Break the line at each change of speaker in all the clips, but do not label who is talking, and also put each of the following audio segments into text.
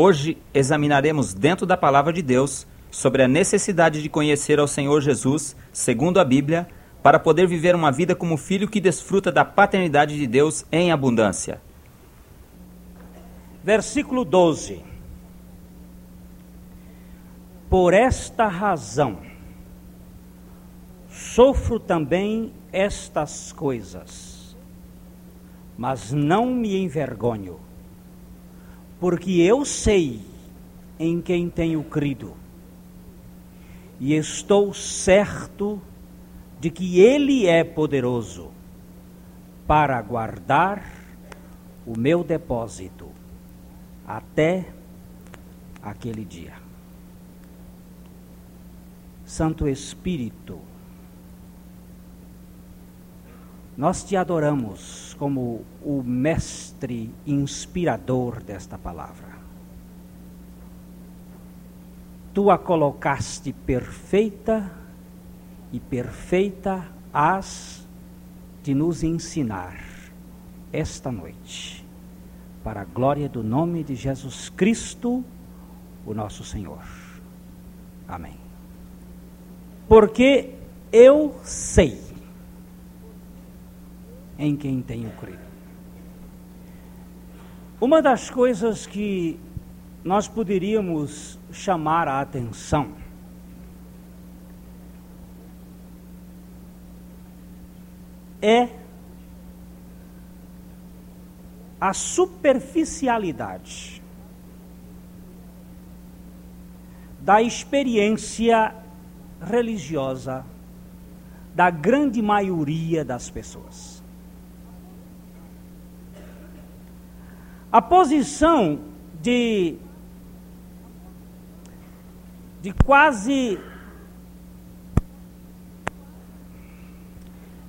Hoje examinaremos dentro da palavra de Deus sobre a necessidade de conhecer ao Senhor Jesus, segundo a Bíblia, para poder viver uma vida como filho que desfruta da paternidade de Deus em abundância.
Versículo 12. Por esta razão sofro também estas coisas, mas não me envergonho, porque eu sei em quem tenho crido, e estou certo de que Ele é poderoso para guardar o meu depósito até aquele dia. Santo Espírito, nós te adoramos como o mestre inspirador desta palavra. Tu a colocaste perfeita e perfeita has de nos ensinar esta noite para a glória do nome de Jesus Cristo, o nosso Senhor. Amém. Porque eu sei em quem tenho crido. Uma das coisas que nós poderíamos chamar a atenção é a superficialidade da experiência religiosa da grande maioria das pessoas. A posição de, de quase.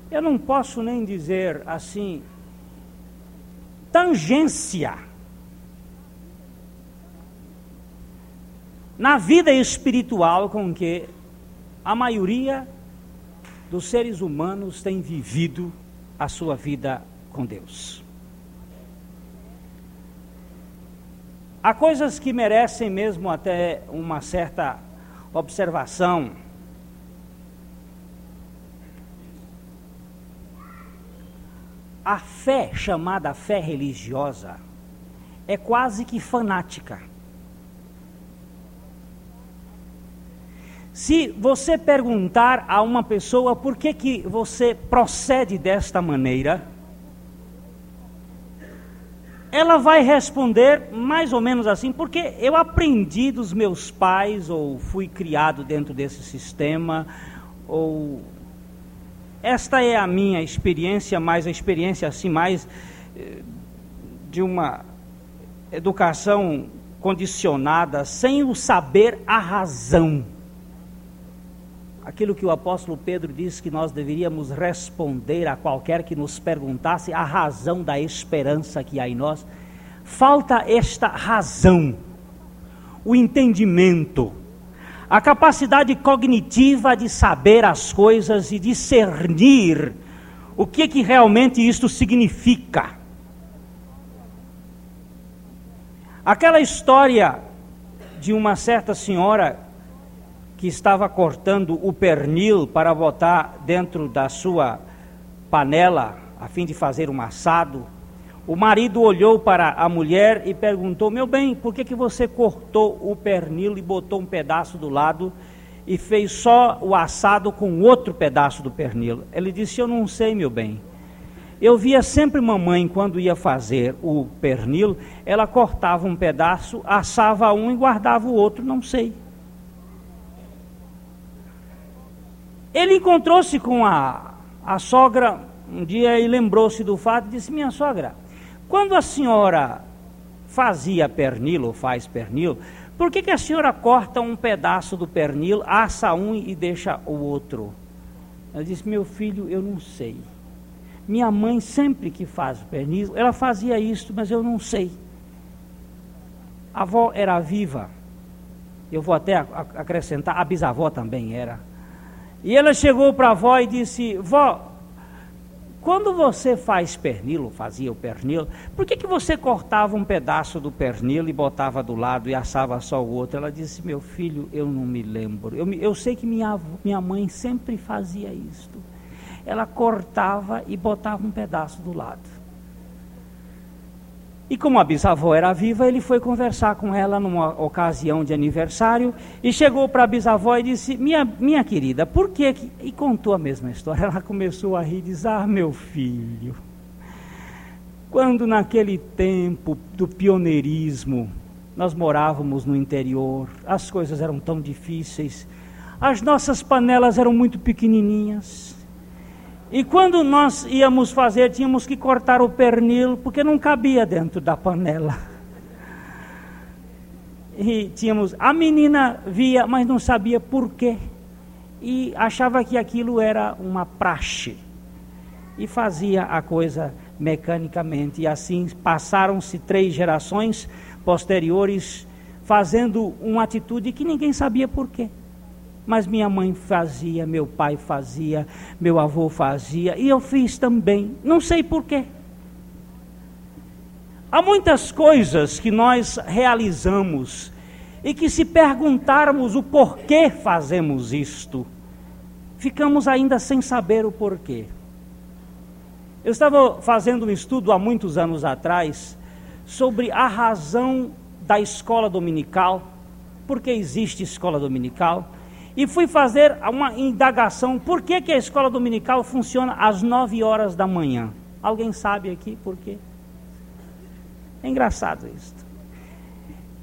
Eu não posso nem dizer assim, tangência na vida espiritual com que a maioria dos seres humanos tem vivido a sua vida com Deus. Há coisas que merecem mesmo até uma certa observação a fé chamada fé religiosa é quase que fanática. Se você perguntar a uma pessoa por que, que você procede desta maneira, ela vai responder mais ou menos assim, porque eu aprendi dos meus pais, ou fui criado dentro desse sistema, ou esta é a minha experiência, mais a experiência assim, mais eh, de uma educação condicionada, sem o saber a razão. Aquilo que o apóstolo Pedro disse que nós deveríamos responder a qualquer que nos perguntasse a razão da esperança que há em nós. Falta esta razão, o entendimento a capacidade cognitiva de saber as coisas e discernir o que, que realmente isto significa. Aquela história de uma certa senhora que estava cortando o pernil para botar dentro da sua panela a fim de fazer um assado o marido olhou para a mulher e perguntou: Meu bem, por que, que você cortou o pernil e botou um pedaço do lado e fez só o assado com outro pedaço do pernil? Ele disse: Eu não sei, meu bem. Eu via sempre mamãe, quando ia fazer o pernil, ela cortava um pedaço, assava um e guardava o outro, não sei. Ele encontrou-se com a, a sogra um dia e lembrou-se do fato e disse: Minha sogra, quando a senhora fazia pernil ou faz pernil, por que, que a senhora corta um pedaço do pernil, assa um e deixa o outro? Ela disse: Meu filho, eu não sei. Minha mãe, sempre que faz pernil, ela fazia isso, mas eu não sei. A avó era viva. Eu vou até acrescentar, a bisavó também era. E ela chegou para a avó e disse: Vó, quando você faz pernil, fazia o pernil, por que, que você cortava um pedaço do pernil e botava do lado e assava só o outro? Ela disse, meu filho, eu não me lembro. Eu, eu sei que minha, minha mãe sempre fazia isto. Ela cortava e botava um pedaço do lado. E como a bisavó era viva, ele foi conversar com ela numa ocasião de aniversário e chegou para a bisavó e disse: minha, minha querida, por que. E contou a mesma história. Ela começou a rir e disse: Ah, meu filho, quando naquele tempo do pioneirismo nós morávamos no interior, as coisas eram tão difíceis, as nossas panelas eram muito pequenininhas. E quando nós íamos fazer, tínhamos que cortar o pernil, porque não cabia dentro da panela. E tínhamos. A menina via, mas não sabia por quê. E achava que aquilo era uma praxe. E fazia a coisa mecanicamente. E assim passaram-se três gerações posteriores fazendo uma atitude que ninguém sabia por quê mas minha mãe fazia, meu pai fazia, meu avô fazia, e eu fiz também, não sei porquê. Há muitas coisas que nós realizamos e que, se perguntarmos o porquê fazemos isto, ficamos ainda sem saber o porquê. Eu estava fazendo um estudo há muitos anos atrás sobre a razão da escola dominical, porque existe escola dominical e fui fazer uma indagação por que, que a escola dominical funciona às 9 horas da manhã. Alguém sabe aqui por quê? É engraçado isso.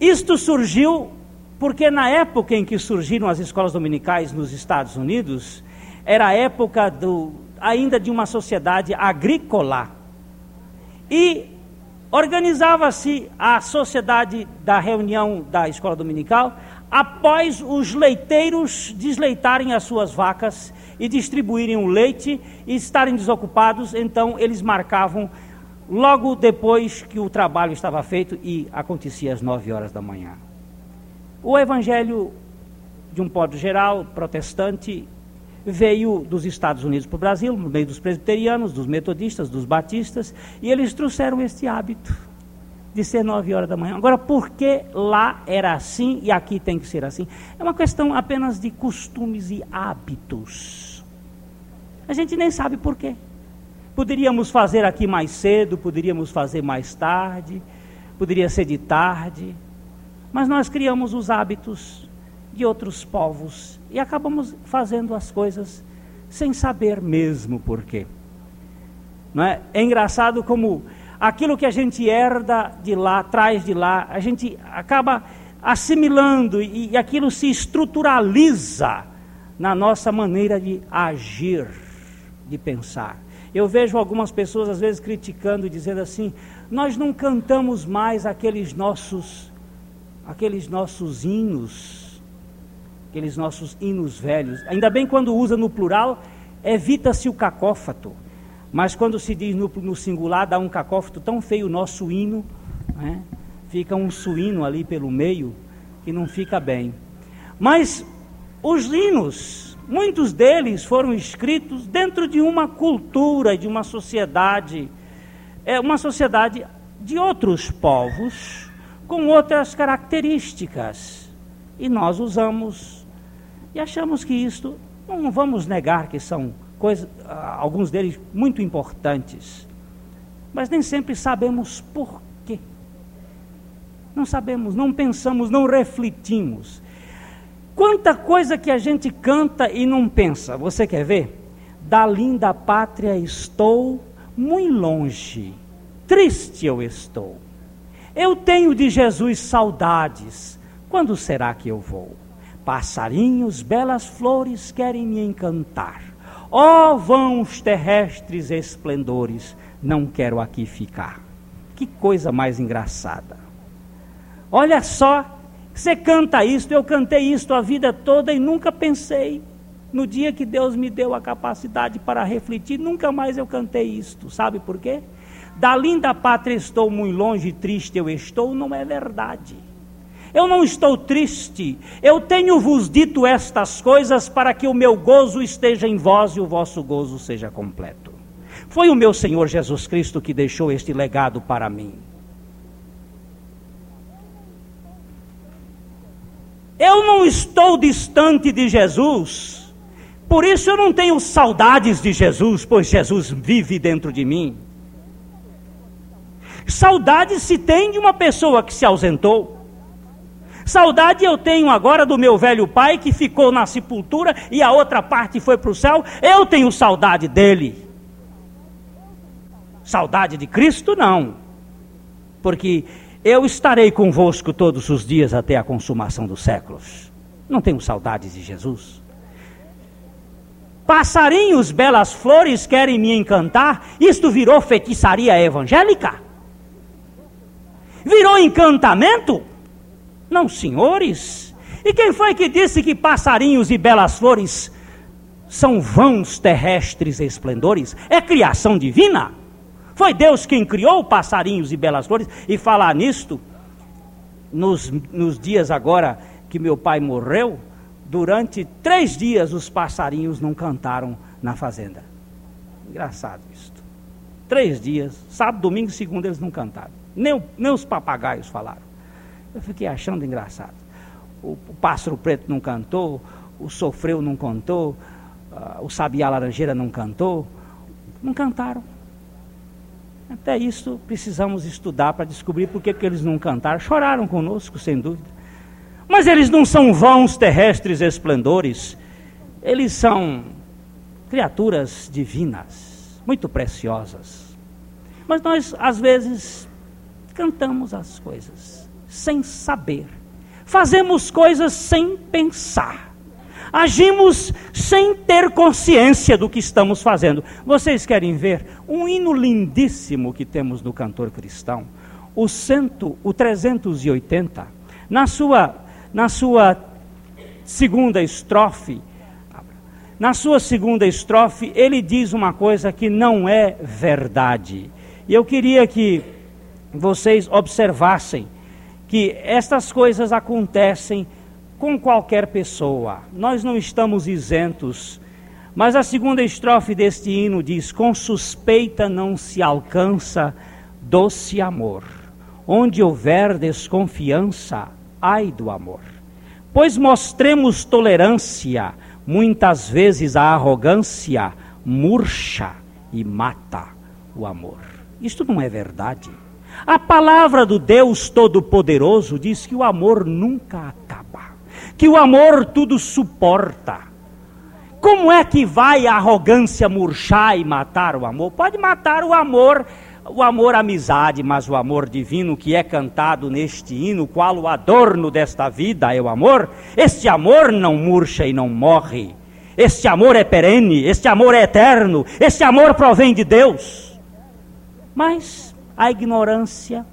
Isto surgiu porque na época em que surgiram as escolas dominicais nos Estados Unidos, era a época do, ainda de uma sociedade agrícola. E organizava-se a sociedade da reunião da escola dominical após os leiteiros desleitarem as suas vacas e distribuírem o leite e estarem desocupados, então eles marcavam logo depois que o trabalho estava feito e acontecia às nove horas da manhã. O evangelho, de um modo geral, protestante, veio dos Estados Unidos para o Brasil, no meio dos presbiterianos, dos metodistas, dos batistas, e eles trouxeram este hábito de ser nove horas da manhã. Agora, por que lá era assim e aqui tem que ser assim? É uma questão apenas de costumes e hábitos. A gente nem sabe por quê. Poderíamos fazer aqui mais cedo, poderíamos fazer mais tarde, poderia ser de tarde, mas nós criamos os hábitos de outros povos e acabamos fazendo as coisas sem saber mesmo por quê. Não é? é engraçado como aquilo que a gente herda de lá, traz de lá, a gente acaba assimilando e, e aquilo se estruturaliza na nossa maneira de agir, de pensar. Eu vejo algumas pessoas às vezes criticando dizendo assim: nós não cantamos mais aqueles nossos, aqueles nossos hinos, aqueles nossos hinos velhos. Ainda bem quando usa no plural, evita-se o cacófato. Mas quando se diz no, no singular, dá um cacófato tão feio o nosso hino, né? fica um suíno ali pelo meio, que não fica bem. Mas os hinos, muitos deles foram escritos dentro de uma cultura, de uma sociedade, é uma sociedade de outros povos, com outras características. E nós usamos e achamos que isto, não vamos negar que são coisa, alguns deles muito importantes, mas nem sempre sabemos por quê. Não sabemos, não pensamos, não refletimos. Quanta coisa que a gente canta e não pensa. Você quer ver? Da linda pátria estou muito longe, triste eu estou. Eu tenho de Jesus saudades. Quando será que eu vou? Passarinhos, belas flores querem me encantar. Ó oh, vãos terrestres esplendores, não quero aqui ficar. Que coisa mais engraçada. Olha só, você canta isto, eu cantei isto a vida toda e nunca pensei. No dia que Deus me deu a capacidade para refletir, nunca mais eu cantei isto. Sabe por quê? Da linda pátria estou muito longe, triste eu estou, não é verdade. Eu não estou triste, eu tenho-vos dito estas coisas para que o meu gozo esteja em vós e o vosso gozo seja completo. Foi o meu Senhor Jesus Cristo que deixou este legado para mim. Eu não estou distante de Jesus, por isso eu não tenho saudades de Jesus, pois Jesus vive dentro de mim. Saudade se tem de uma pessoa que se ausentou. Saudade eu tenho agora do meu velho pai que ficou na sepultura e a outra parte foi para o céu. Eu tenho saudade dele. Saudade de Cristo, não. Porque eu estarei convosco todos os dias até a consumação dos séculos. Não tenho saudades de Jesus. Passarinhos, belas flores querem me encantar. Isto virou feitiçaria evangélica? Virou encantamento? Não, senhores. E quem foi que disse que passarinhos e belas flores são vãos terrestres esplendores? É criação divina? Foi Deus quem criou passarinhos e belas flores? E falar nisto, nos, nos dias agora que meu pai morreu, durante três dias os passarinhos não cantaram na fazenda. Engraçado isto. Três dias, sábado, domingo e segunda eles não cantaram. Nem, nem os papagaios falaram. Eu fiquei achando engraçado. O, o pássaro preto não cantou, o sofreu não cantou, uh, o sabiá laranjeira não cantou. Não cantaram. Até isso precisamos estudar para descobrir por que, que eles não cantaram. Choraram conosco, sem dúvida. Mas eles não são vãos terrestres esplendores. Eles são criaturas divinas, muito preciosas. Mas nós, às vezes, cantamos as coisas sem saber. Fazemos coisas sem pensar. Agimos sem ter consciência do que estamos fazendo. Vocês querem ver um hino lindíssimo que temos no cantor cristão? O, cento, o 380, na sua, na sua segunda estrofe, na sua segunda estrofe, ele diz uma coisa que não é verdade. E eu queria que vocês observassem que estas coisas acontecem com qualquer pessoa. Nós não estamos isentos. Mas a segunda estrofe deste hino diz: Com suspeita não se alcança doce amor. Onde houver desconfiança, ai do amor. Pois mostremos tolerância, muitas vezes a arrogância murcha e mata o amor. Isto não é verdade. A palavra do Deus Todo-Poderoso diz que o amor nunca acaba, que o amor tudo suporta. Como é que vai a arrogância murchar e matar o amor? Pode matar o amor, o amor amizade, mas o amor divino que é cantado neste hino, qual o adorno desta vida é o amor, este amor não murcha e não morre. Este amor é perene, este amor é eterno, este amor provém de Deus. Mas a ignorância,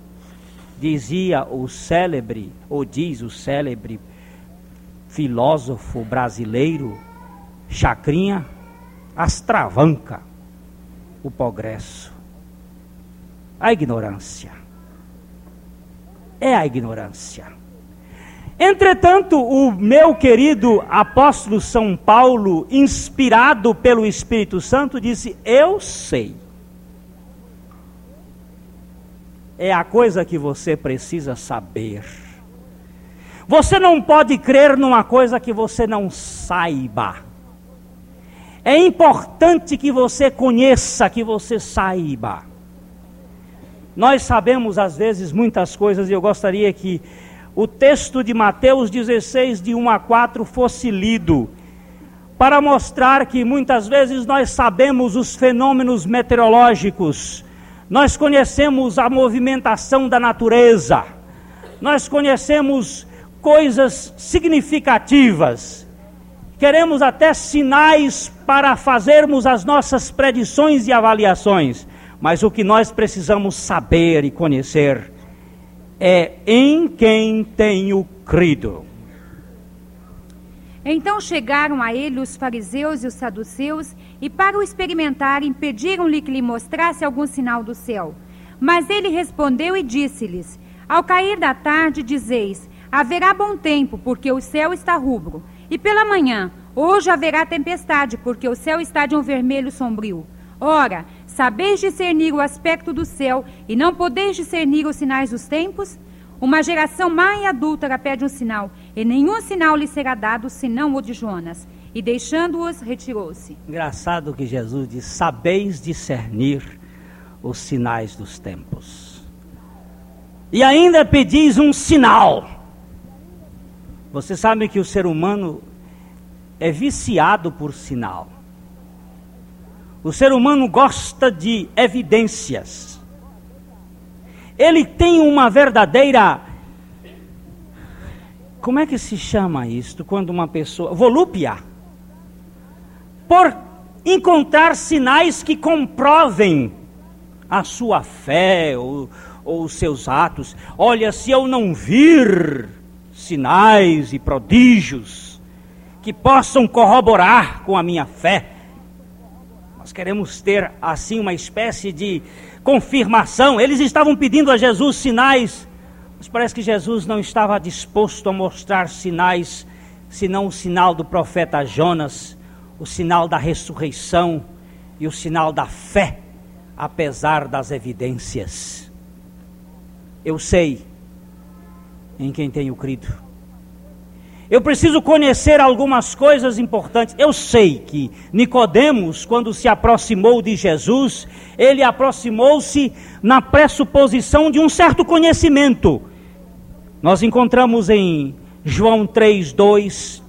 dizia o célebre, ou diz o célebre filósofo brasileiro, Chacrinha, astravanca o progresso. A ignorância. É a ignorância. Entretanto, o meu querido apóstolo São Paulo, inspirado pelo Espírito Santo, disse: Eu sei é a coisa que você precisa saber. Você não pode crer numa coisa que você não saiba. É importante que você conheça, que você saiba. Nós sabemos às vezes muitas coisas e eu gostaria que o texto de Mateus 16, de 1 a 4, fosse lido, para mostrar que muitas vezes nós sabemos os fenômenos meteorológicos, nós conhecemos a movimentação da natureza, nós conhecemos coisas significativas, queremos até sinais para fazermos as nossas predições e avaliações, mas o que nós precisamos saber e conhecer é em quem tenho crido.
Então chegaram a ele os fariseus e os saduceus e, para o experimentarem, pediram-lhe que lhe mostrasse algum sinal do céu. Mas ele respondeu e disse-lhes: Ao cair da tarde, dizeis: Haverá bom tempo, porque o céu está rubro. E pela manhã, hoje haverá tempestade, porque o céu está de um vermelho sombrio. Ora, Sabeis discernir o aspecto do céu e não podeis discernir os sinais dos tempos? Uma geração má e adúltera pede um sinal, e nenhum sinal lhe será dado senão o de Jonas. E deixando-os, retirou-se.
Engraçado que Jesus diz: Sabeis discernir os sinais dos tempos. E ainda pedis um sinal. Você sabe que o ser humano é viciado por sinal. O ser humano gosta de evidências. Ele tem uma verdadeira. Como é que se chama isto? Quando uma pessoa. Volúpia. Por encontrar sinais que comprovem a sua fé ou, ou os seus atos. Olha, se eu não vir sinais e prodígios que possam corroborar com a minha fé, nós queremos ter assim uma espécie de confirmação. Eles estavam pedindo a Jesus sinais, mas parece que Jesus não estava disposto a mostrar sinais, senão o sinal do profeta Jonas, o sinal da ressurreição e o sinal da fé, apesar das evidências. Eu sei em quem tenho crido. Eu preciso conhecer algumas coisas importantes. Eu sei que Nicodemos, quando se aproximou de Jesus, ele aproximou-se na pressuposição de um certo conhecimento. Nós encontramos em João 3:2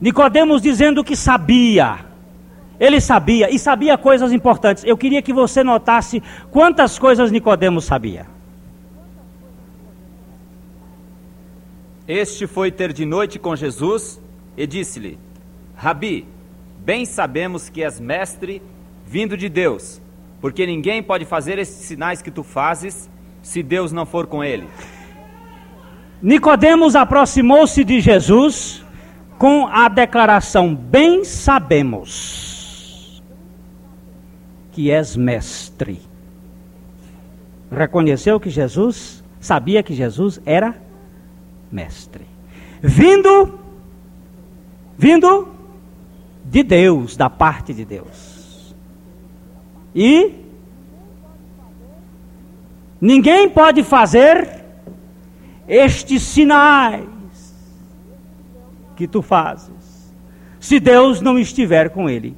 Nicodemos dizendo que sabia. Ele sabia e sabia coisas importantes. Eu queria que você notasse quantas coisas Nicodemos sabia.
Este foi ter de noite com Jesus e disse-lhe: Rabi, bem sabemos que és mestre vindo de Deus, porque ninguém pode fazer esses sinais que tu fazes se Deus não for com ele.
Nicodemos aproximou-se de Jesus com a declaração: Bem sabemos que és mestre. Reconheceu que Jesus sabia que Jesus era mestre. Vindo, vindo de Deus, da parte de Deus. E ninguém pode fazer estes sinais que tu fazes, se Deus não estiver com ele.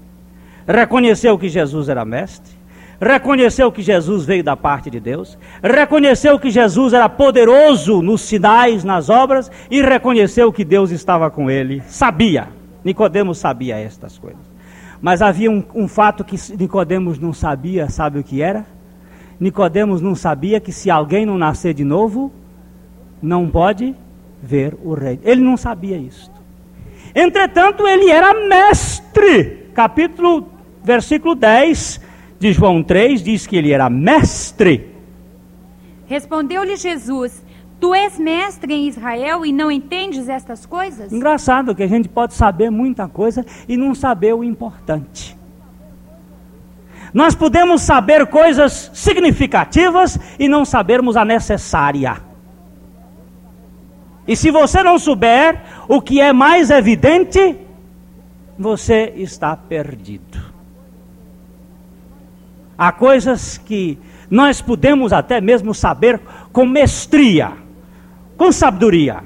Reconheceu que Jesus era mestre, reconheceu que Jesus veio da parte de Deus, reconheceu que Jesus era poderoso nos sinais, nas obras e reconheceu que Deus estava com ele. Sabia, Nicodemos sabia estas coisas. Mas havia um, um fato que Nicodemos não sabia, sabe o que era? Nicodemos não sabia que se alguém não nascer de novo, não pode ver o rei. Ele não sabia isso. Entretanto, ele era mestre. Capítulo, versículo 10 de João 3 diz que ele era mestre.
Respondeu-lhe Jesus: Tu és mestre em Israel e não entendes estas coisas?
Engraçado que a gente pode saber muita coisa e não saber o importante. Nós podemos saber coisas significativas e não sabermos a necessária. E se você não souber o que é mais evidente, você está perdido. Há coisas que nós podemos até mesmo saber com mestria, com sabedoria,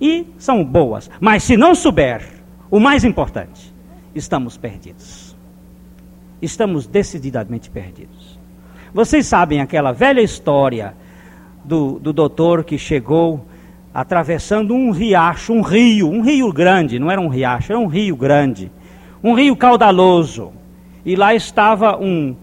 e são boas, mas se não souber, o mais importante, estamos perdidos. Estamos decididamente perdidos. Vocês sabem aquela velha história do, do doutor que chegou atravessando um riacho, um rio, um rio grande, não era um riacho, era um rio grande, um rio caudaloso. E lá estava um,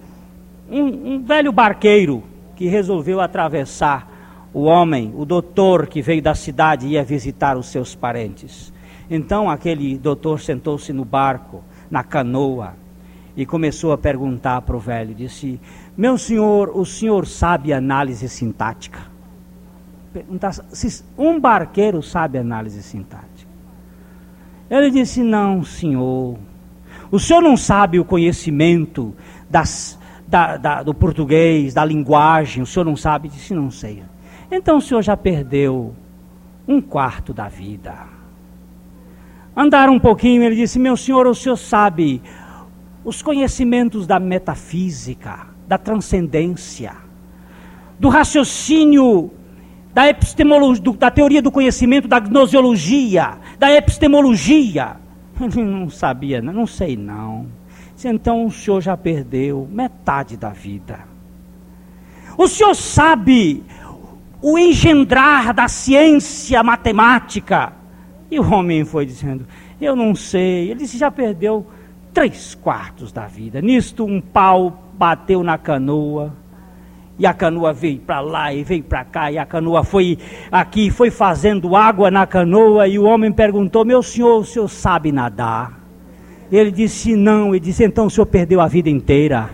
um, um velho barqueiro que resolveu atravessar o homem, o doutor que veio da cidade ia visitar os seus parentes. Então aquele doutor sentou-se no barco, na canoa, e começou a perguntar para o velho: disse, Meu senhor, o senhor sabe análise sintática? Se um barqueiro sabe análise sintática. Ele disse: Não, senhor. O senhor não sabe o conhecimento das da, da, do português, da linguagem, o senhor não sabe? Disse, não sei. Então o senhor já perdeu um quarto da vida. Andaram um pouquinho, ele disse, meu senhor, o senhor sabe os conhecimentos da metafísica, da transcendência, do raciocínio, da epistemologia, da teoria do conhecimento, da gnosiologia, da epistemologia. Ele não sabia, não sei não. Então o senhor já perdeu metade da vida. O senhor sabe o engendrar da ciência matemática. E o homem foi dizendo: Eu não sei. Ele Já perdeu três quartos da vida. Nisto, um pau bateu na canoa. E a canoa veio para lá e veio para cá, e a canoa foi aqui, foi fazendo água na canoa, e o homem perguntou: Meu senhor, o senhor sabe nadar? Ele disse: Não. Ele disse: Então o senhor perdeu a vida inteira.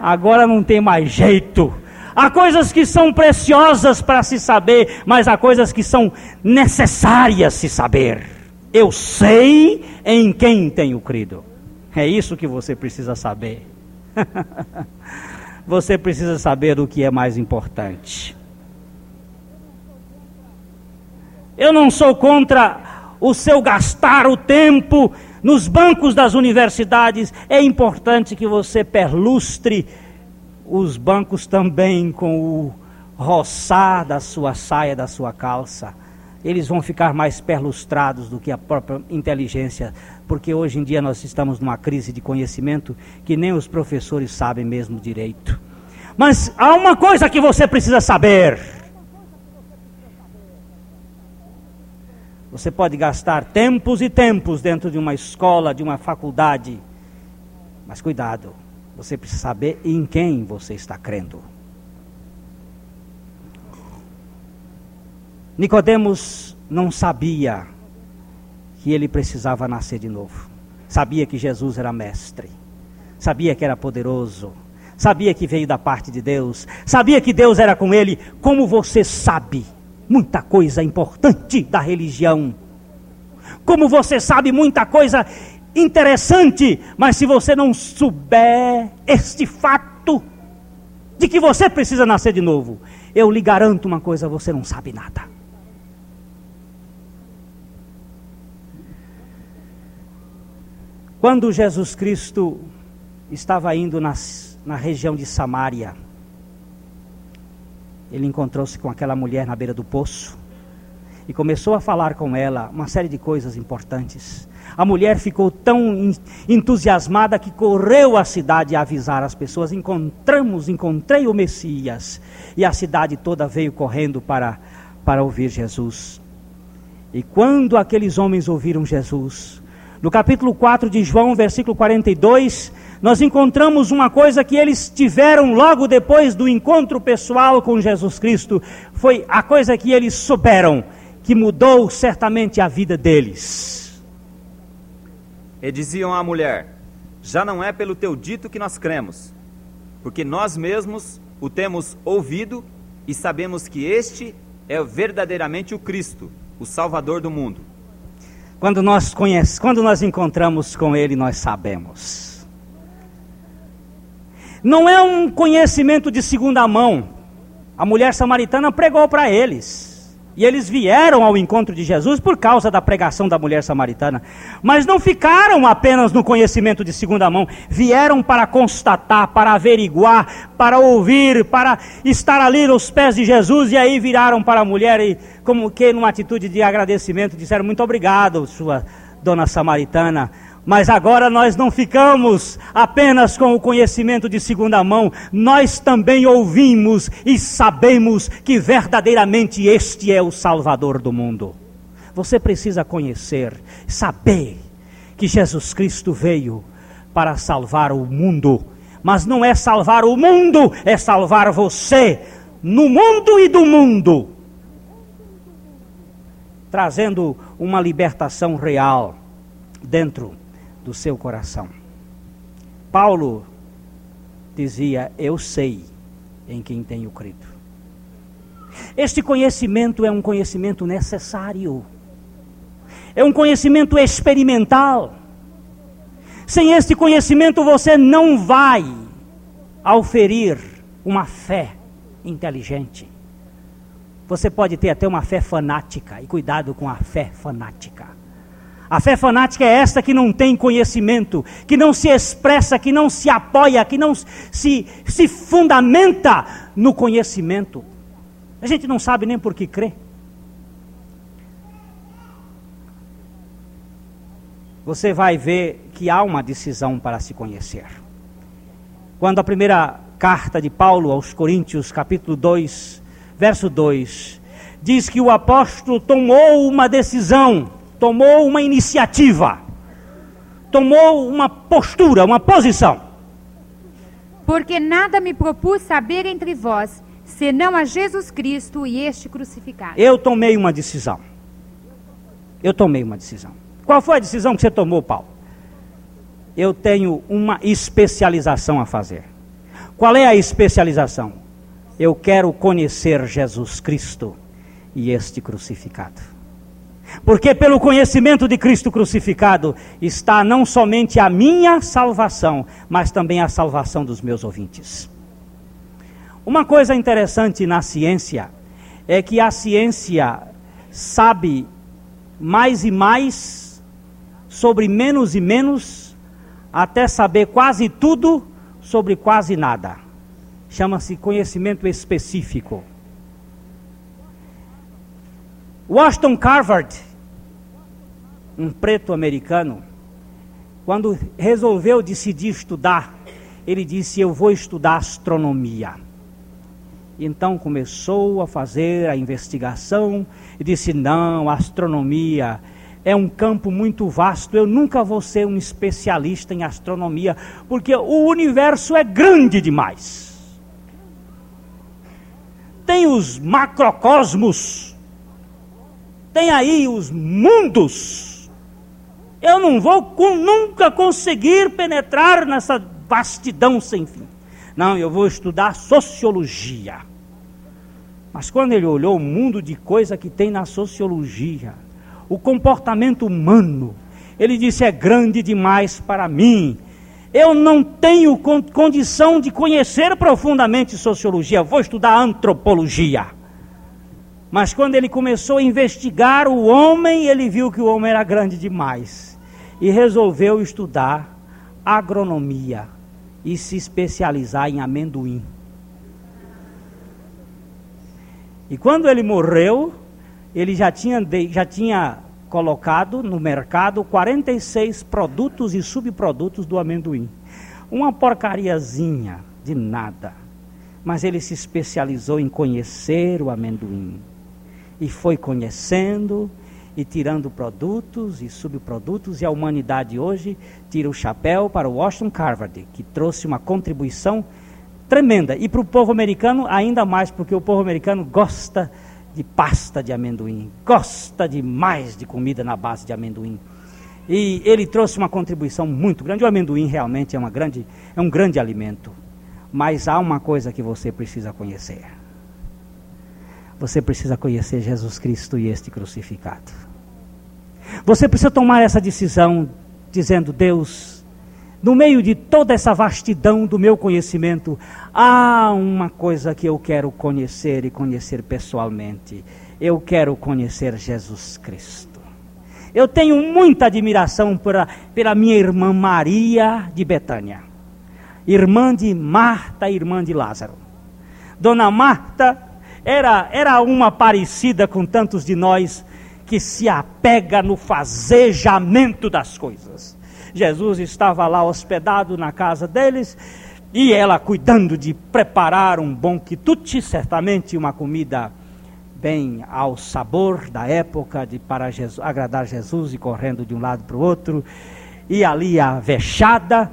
Agora não tem mais jeito. Há coisas que são preciosas para se saber, mas há coisas que são necessárias se saber. Eu sei em quem tenho crido. É isso que você precisa saber. você precisa saber o que é mais importante. Eu não sou contra o seu gastar o tempo nos bancos das universidades. É importante que você perlustre os bancos também com o roçar da sua saia, da sua calça. Eles vão ficar mais perlustrados do que a própria inteligência, porque hoje em dia nós estamos numa crise de conhecimento que nem os professores sabem mesmo direito. Mas há uma coisa que você precisa saber. Você pode gastar tempos e tempos dentro de uma escola, de uma faculdade, mas cuidado, você precisa saber em quem você está crendo. Nicodemos não sabia que ele precisava nascer de novo. Sabia que Jesus era mestre. Sabia que era poderoso. Sabia que veio da parte de Deus. Sabia que Deus era com ele. Como você sabe muita coisa importante da religião. Como você sabe muita coisa interessante, mas se você não souber este fato de que você precisa nascer de novo, eu lhe garanto uma coisa: você não sabe nada. Quando Jesus Cristo estava indo nas, na região de Samaria, ele encontrou-se com aquela mulher na beira do poço e começou a falar com ela uma série de coisas importantes. A mulher ficou tão entusiasmada que correu à cidade a avisar as pessoas: encontramos, encontrei o Messias. E a cidade toda veio correndo para, para ouvir Jesus. E quando aqueles homens ouviram Jesus, no capítulo 4 de João, versículo 42, nós encontramos uma coisa que eles tiveram logo depois do encontro pessoal com Jesus Cristo. Foi a coisa que eles souberam, que mudou certamente a vida deles.
E diziam à mulher: Já não é pelo teu dito que nós cremos, porque nós mesmos o temos ouvido e sabemos que este é verdadeiramente o Cristo, o Salvador do mundo.
Quando nós conhecemos, quando nós encontramos com ele, nós sabemos. Não é um conhecimento de segunda mão. A mulher samaritana pregou para eles. E eles vieram ao encontro de Jesus por causa da pregação da mulher samaritana. Mas não ficaram apenas no conhecimento de segunda mão, vieram para constatar, para averiguar, para ouvir, para estar ali nos pés de Jesus. E aí viraram para a mulher e, como que numa atitude de agradecimento, disseram: Muito obrigado, sua dona samaritana mas agora nós não ficamos apenas com o conhecimento de segunda mão, nós também ouvimos e sabemos que verdadeiramente este é o Salvador do mundo. Você precisa conhecer, saber que Jesus Cristo veio para salvar o mundo, mas não é salvar o mundo, é salvar você no mundo e do mundo, trazendo uma libertação real dentro do seu coração. Paulo dizia: Eu sei em quem tenho crido. Este conhecimento é um conhecimento necessário, é um conhecimento experimental. Sem este conhecimento você não vai auferir uma fé inteligente. Você pode ter até uma fé fanática, e cuidado com a fé fanática. A fé fanática é esta que não tem conhecimento, que não se expressa, que não se apoia, que não se, se fundamenta no conhecimento. A gente não sabe nem por que crê. Você vai ver que há uma decisão para se conhecer. Quando a primeira carta de Paulo aos Coríntios, capítulo 2, verso 2, diz que o apóstolo tomou uma decisão tomou uma iniciativa, tomou uma postura, uma posição.
Porque nada me propus saber entre vós, senão a Jesus Cristo e este crucificado.
Eu tomei uma decisão. Eu tomei uma decisão. Qual foi a decisão que você tomou, Paulo? Eu tenho uma especialização a fazer. Qual é a especialização? Eu quero conhecer Jesus Cristo e este crucificado. Porque pelo conhecimento de Cristo crucificado está não somente a minha salvação, mas também a salvação dos meus ouvintes. Uma coisa interessante na ciência é que a ciência sabe mais e mais sobre menos e menos, até saber quase tudo sobre quase nada. Chama-se conhecimento específico. Washington Carver, um preto americano, quando resolveu decidir estudar, ele disse: Eu vou estudar astronomia. Então começou a fazer a investigação e disse: Não, astronomia é um campo muito vasto. Eu nunca vou ser um especialista em astronomia, porque o universo é grande demais. Tem os macrocosmos tem aí os mundos. Eu não vou com, nunca conseguir penetrar nessa vastidão sem fim. Não, eu vou estudar sociologia. Mas quando ele olhou o mundo de coisa que tem na sociologia, o comportamento humano, ele disse: é grande demais para mim. Eu não tenho condição de conhecer profundamente sociologia, vou estudar antropologia. Mas quando ele começou a investigar o homem, ele viu que o homem era grande demais. E resolveu estudar agronomia e se especializar em amendoim. E quando ele morreu, ele já tinha, já tinha colocado no mercado 46 produtos e subprodutos do amendoim. Uma porcariazinha de nada. Mas ele se especializou em conhecer o amendoim e foi conhecendo e tirando produtos e subprodutos, e a humanidade hoje tira o chapéu para o Washington Carver, que trouxe uma contribuição tremenda. E para o povo americano, ainda mais, porque o povo americano gosta de pasta de amendoim, gosta demais de comida na base de amendoim. E ele trouxe uma contribuição muito grande. O amendoim realmente é, uma grande, é um grande alimento. Mas há uma coisa que você precisa conhecer você precisa conhecer Jesus Cristo e este crucificado. Você precisa tomar essa decisão dizendo: Deus, no meio de toda essa vastidão do meu conhecimento, há uma coisa que eu quero conhecer e conhecer pessoalmente. Eu quero conhecer Jesus Cristo. Eu tenho muita admiração pela, pela minha irmã Maria de Betânia, irmã de Marta, irmã de Lázaro. Dona Marta era, era uma parecida com tantos de nós que se apega no fazejamento das coisas. Jesus estava lá hospedado na casa deles e ela cuidando de preparar um bom quitute, certamente uma comida bem ao sabor da época, de para Jesus, agradar Jesus e correndo de um lado para o outro. E ali a vexada,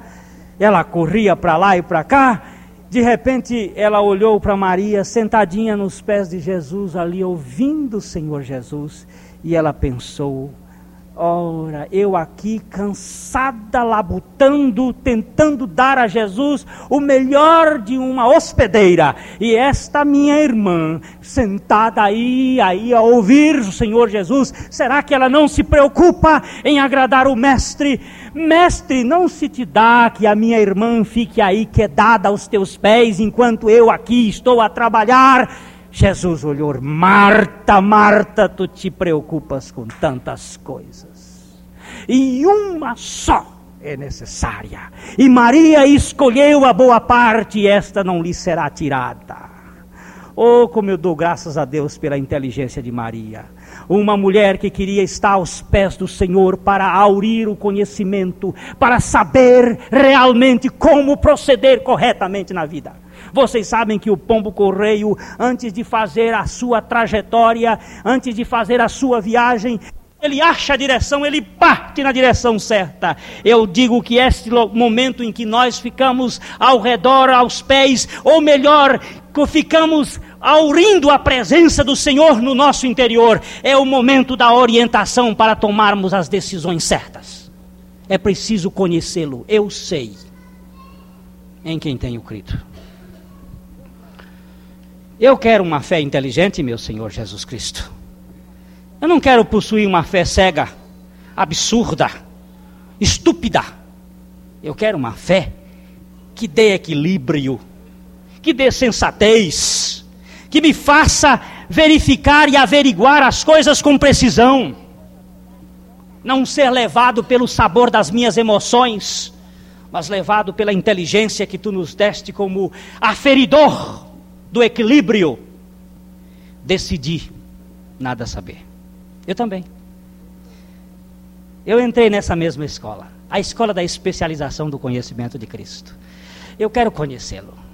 ela corria para lá e para cá, de repente ela olhou para Maria sentadinha nos pés de Jesus, ali ouvindo o Senhor Jesus, e ela pensou: Ora, eu aqui cansada, labutando, tentando dar a Jesus o melhor de uma hospedeira, e esta minha irmã, sentada aí, aí a ouvir o Senhor Jesus, será que ela não se preocupa em agradar o Mestre? Mestre, não se te dá que a minha irmã fique aí quedada aos teus pés enquanto eu aqui estou a trabalhar? Jesus olhou: Marta, Marta, tu te preocupas com tantas coisas. e uma só é necessária. E Maria escolheu a boa parte, e esta não lhe será tirada. Oh, como eu dou graças a Deus pela inteligência de Maria. Uma mulher que queria estar aos pés do Senhor para aurir o conhecimento, para saber realmente como proceder corretamente na vida. Vocês sabem que o pombo correio, antes de fazer a sua trajetória, antes de fazer a sua viagem, ele acha a direção, ele parte na direção certa. Eu digo que este momento em que nós ficamos ao redor, aos pés, ou melhor, ficamos aurindo a presença do Senhor no nosso interior, é o momento da orientação para tomarmos as decisões certas. É preciso conhecê-lo. Eu sei em quem tenho crido. Eu quero uma fé inteligente, meu Senhor Jesus Cristo. Eu não quero possuir uma fé cega, absurda, estúpida. Eu quero uma fé que dê equilíbrio, que dê sensatez, que me faça verificar e averiguar as coisas com precisão. Não ser levado pelo sabor das minhas emoções, mas levado pela inteligência que tu nos deste como aferidor do equilíbrio. Decidi nada saber. Eu também. Eu entrei nessa mesma escola, a escola da especialização do conhecimento de Cristo. Eu quero conhecê-lo.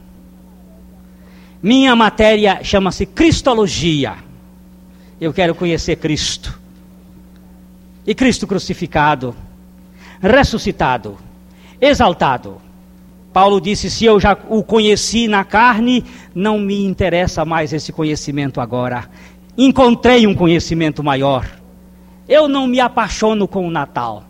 Minha matéria chama-se Cristologia. Eu quero conhecer Cristo. E Cristo crucificado, ressuscitado, exaltado. Paulo disse: Se eu já o conheci na carne, não me interessa mais esse conhecimento agora encontrei um conhecimento maior. Eu não me apaixono com o Natal,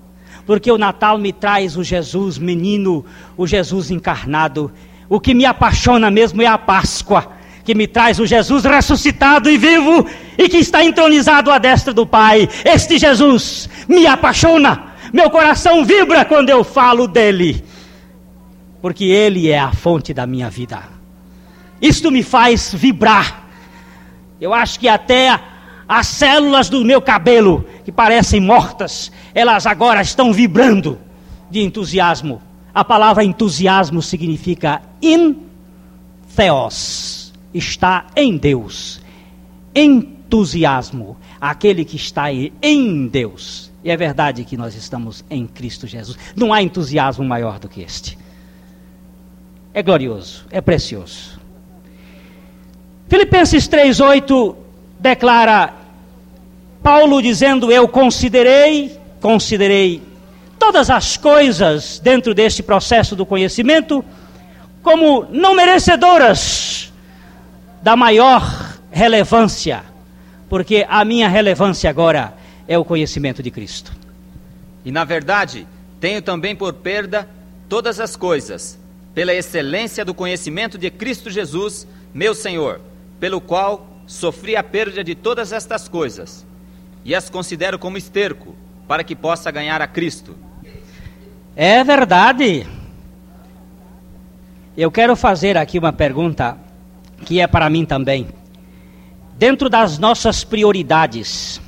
porque o Natal me traz o Jesus menino, o Jesus encarnado. O que me apaixona mesmo é a Páscoa, que me traz o Jesus ressuscitado e vivo e que está entronizado à destra do Pai. Este Jesus me apaixona. Meu coração vibra quando eu falo dele, porque ele é a fonte da minha vida. Isto me faz vibrar eu acho que até as células do meu cabelo, que parecem mortas, elas agora estão vibrando de entusiasmo. A palavra entusiasmo significa in theos, está em Deus. Entusiasmo, aquele que está em Deus. E é verdade que nós estamos em Cristo Jesus. Não há entusiasmo maior do que este. É glorioso, é precioso. Filipenses 3:8 declara Paulo dizendo: "Eu considerei, considerei todas as coisas dentro deste processo do conhecimento como não merecedoras da maior relevância, porque a minha relevância agora é o conhecimento de Cristo.
E na verdade, tenho também por perda todas as coisas, pela excelência do conhecimento de Cristo Jesus, meu Senhor pelo qual sofri a perda de todas estas coisas, e as considero como esterco, para que possa ganhar a Cristo.
É verdade. Eu quero fazer aqui uma pergunta que é para mim também. Dentro das nossas prioridades,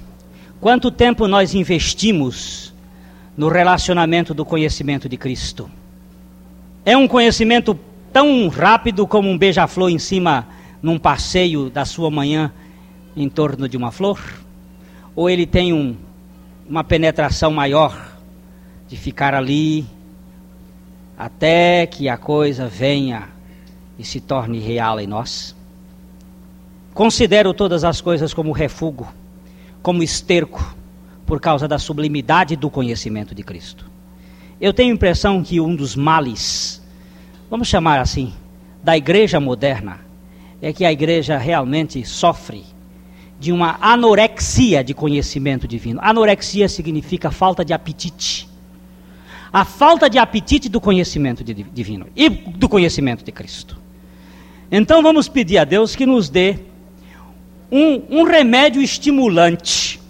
quanto tempo nós investimos no relacionamento do conhecimento de Cristo? É um conhecimento tão rápido como um beija-flor em cima num passeio da sua manhã em torno de uma flor? Ou ele tem um, uma penetração maior de ficar ali até que a coisa venha e se torne real em nós? Considero todas as coisas como refúgio, como esterco, por causa da sublimidade do conhecimento de Cristo. Eu tenho a impressão que um dos males, vamos chamar assim, da igreja moderna é que a igreja realmente sofre de uma anorexia de conhecimento divino. Anorexia significa falta de apetite. A falta de apetite do conhecimento divino e do conhecimento de Cristo. Então vamos pedir a Deus que nos dê um, um remédio estimulante.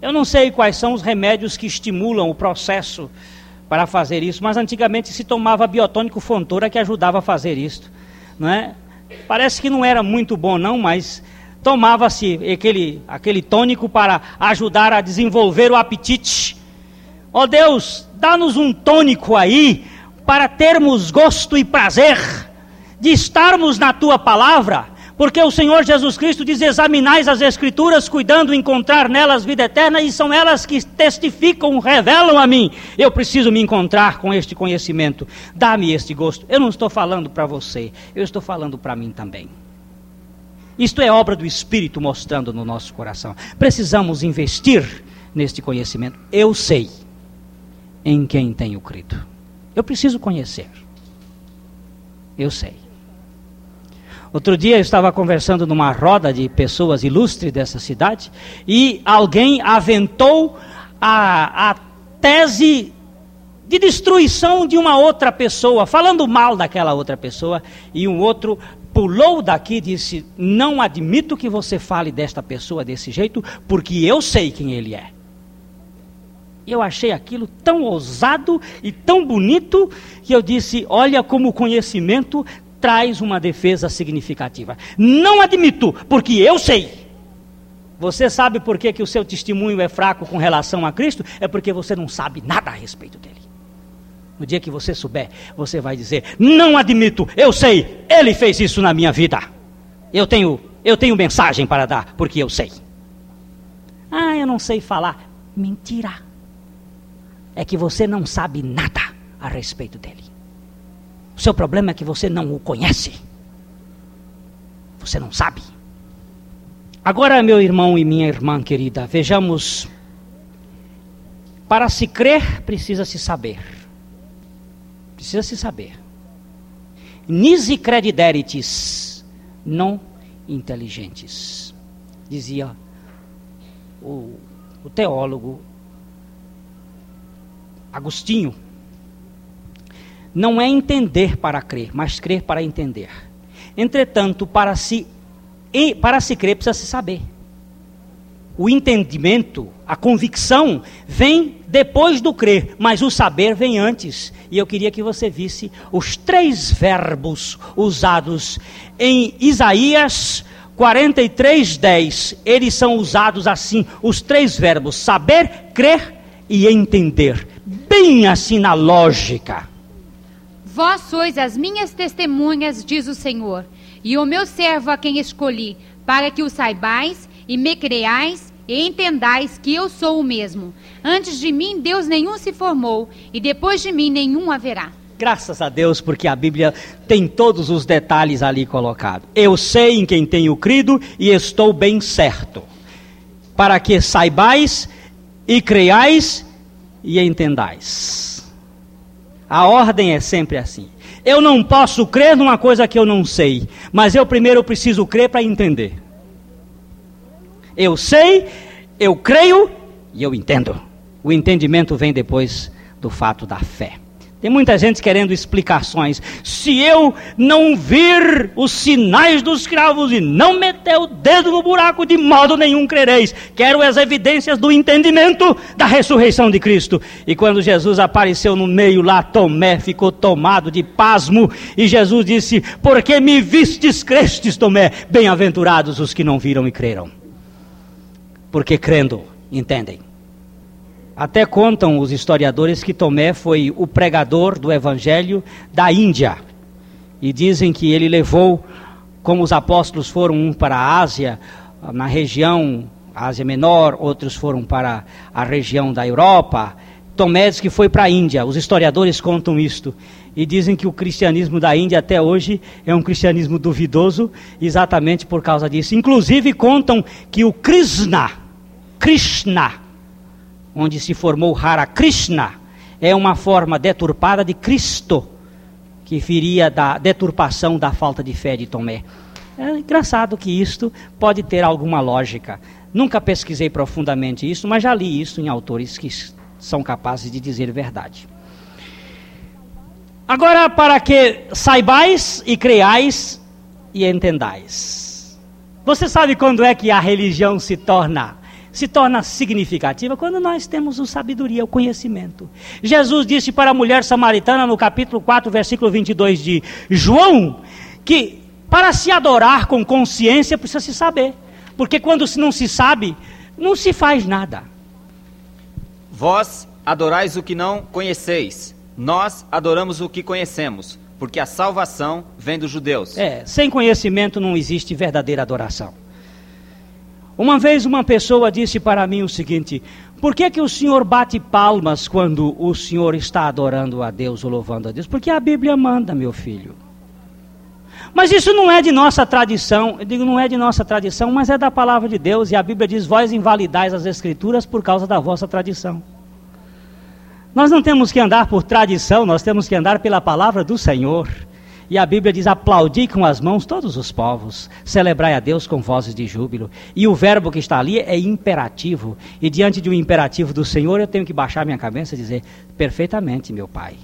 Eu não sei quais são os remédios que estimulam o processo para fazer isso, mas antigamente se tomava biotônico fontora que ajudava a fazer isso, é? Parece que não era muito bom, não, mas tomava-se aquele, aquele tônico para ajudar a desenvolver o apetite. Ó Deus, dá-nos um tônico aí para termos gosto e prazer de estarmos na tua palavra, porque o Senhor Jesus Cristo diz: examinais as Escrituras, cuidando encontrar nelas vida eterna, e são elas que testificam, revelam a mim. Eu preciso me encontrar com este conhecimento. Dá-me este gosto. Eu não estou falando para você, eu estou falando para mim também. Isto é obra do Espírito mostrando no nosso coração. Precisamos investir neste conhecimento. Eu sei em quem tenho crido. Eu preciso conhecer. Eu sei. Outro dia eu estava conversando numa roda de pessoas ilustres dessa cidade e alguém aventou a, a tese de destruição de uma outra pessoa, falando mal daquela outra pessoa, e um outro pulou daqui e disse: Não admito que você fale desta pessoa desse jeito, porque eu sei quem ele é. Eu achei aquilo tão ousado e tão bonito que eu disse: Olha como o conhecimento traz uma defesa significativa. Não admito, porque eu sei. Você sabe por que, que o seu testemunho é fraco com relação a Cristo? É porque você não sabe nada a respeito dele. No dia que você souber, você vai dizer: Não admito, eu sei, ele fez isso na minha vida. Eu tenho, eu tenho mensagem para dar, porque eu sei. Ah, eu não sei falar. Mentira. É que você não sabe nada a respeito dele. O seu problema é que você não o conhece. Você não sabe. Agora, meu irmão e minha irmã querida, vejamos. Para se crer, precisa se saber. Precisa se saber. Nisi credideritis, não inteligentes. Dizia o, o teólogo Agostinho não é entender para crer, mas crer para entender. Entretanto, para se, para se crer, precisa se saber. O entendimento, a convicção, vem depois do crer, mas o saber vem antes. E eu queria que você visse os três verbos usados em Isaías 43, 10. Eles são usados assim: os três verbos saber, crer e entender. Bem assim na lógica.
Vós sois as minhas testemunhas, diz o Senhor, e o meu servo a quem escolhi, para que o saibais e me creais e entendais que eu sou o mesmo. Antes de mim, Deus nenhum se formou, e depois de mim, nenhum haverá.
Graças a Deus, porque a Bíblia tem todos os detalhes ali colocados. Eu sei em quem tenho crido e estou bem certo, para que saibais e creiais e entendais. A ordem é sempre assim. Eu não posso crer numa coisa que eu não sei, mas eu primeiro preciso crer para entender. Eu sei, eu creio e eu entendo. O entendimento vem depois do fato da fé. Tem muita gente querendo explicações. Se eu não vir os sinais dos cravos e não meter o dedo no buraco, de modo nenhum crereis. Quero as evidências do entendimento da ressurreição de Cristo. E quando Jesus apareceu no meio lá, Tomé ficou tomado de pasmo. E Jesus disse: Porque me vistes, crestes, Tomé. Bem-aventurados os que não viram e creram. Porque crendo, entendem. Até contam os historiadores que Tomé foi o pregador do evangelho da Índia. E dizem que ele levou, como os apóstolos foram um para a Ásia, na região Ásia Menor, outros foram para a região da Europa. Tomé diz que foi para a Índia. Os historiadores contam isto. E dizem que o cristianismo da Índia até hoje é um cristianismo duvidoso, exatamente por causa disso. Inclusive contam que o Krishna, Krishna, onde se formou Hara Krishna, é uma forma deturpada de Cristo, que viria da deturpação da falta de fé de Tomé. É engraçado que isto pode ter alguma lógica. Nunca pesquisei profundamente isso, mas já li isso em autores que são capazes de dizer verdade. Agora, para que saibais e creais e entendais. Você sabe quando é que a religião se torna se torna significativa quando nós temos o sabedoria, o conhecimento. Jesus disse para a mulher samaritana no capítulo 4, versículo 22 de João, que para se adorar com consciência precisa se saber, porque quando não se sabe, não se faz nada.
Vós adorais o que não conheceis. Nós adoramos o que conhecemos, porque a salvação vem dos judeus.
É, sem conhecimento não existe verdadeira adoração. Uma vez uma pessoa disse para mim o seguinte: por que, que o senhor bate palmas quando o senhor está adorando a Deus ou louvando a Deus? Porque a Bíblia manda, meu filho. Mas isso não é de nossa tradição. Eu digo, não é de nossa tradição, mas é da palavra de Deus. E a Bíblia diz: Vós invalidais as Escrituras por causa da vossa tradição. Nós não temos que andar por tradição, nós temos que andar pela palavra do Senhor. E a Bíblia diz: aplaudi com as mãos todos os povos, celebrai a Deus com vozes de júbilo. E o verbo que está ali é imperativo. E diante de um imperativo do Senhor, eu tenho que baixar minha cabeça e dizer: perfeitamente, meu Pai,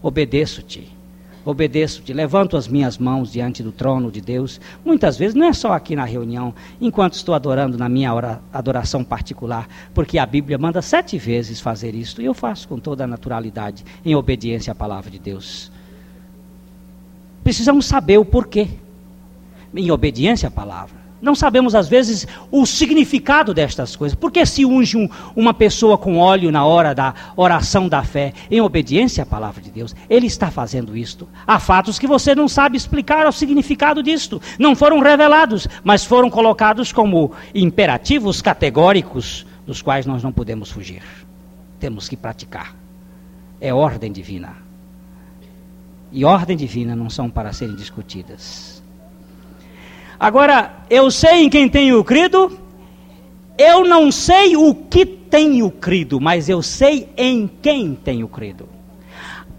obedeço-te. Obedeço-te, levanto as minhas mãos diante do trono de Deus. Muitas vezes, não é só aqui na reunião, enquanto estou adorando na minha adoração particular, porque a Bíblia manda sete vezes fazer isto, e eu faço com toda a naturalidade, em obediência à palavra de Deus. Precisamos saber o porquê, em obediência à palavra. Não sabemos, às vezes, o significado destas coisas. Por que se unge um, uma pessoa com óleo na hora da oração da fé, em obediência à palavra de Deus? Ele está fazendo isto. Há fatos que você não sabe explicar o significado disto. Não foram revelados, mas foram colocados como imperativos categóricos, dos quais nós não podemos fugir. Temos que praticar. É ordem divina e ordem divina não são para serem discutidas. Agora, eu sei em quem tenho crido, eu não sei o que tenho crido, mas eu sei em quem tenho crido.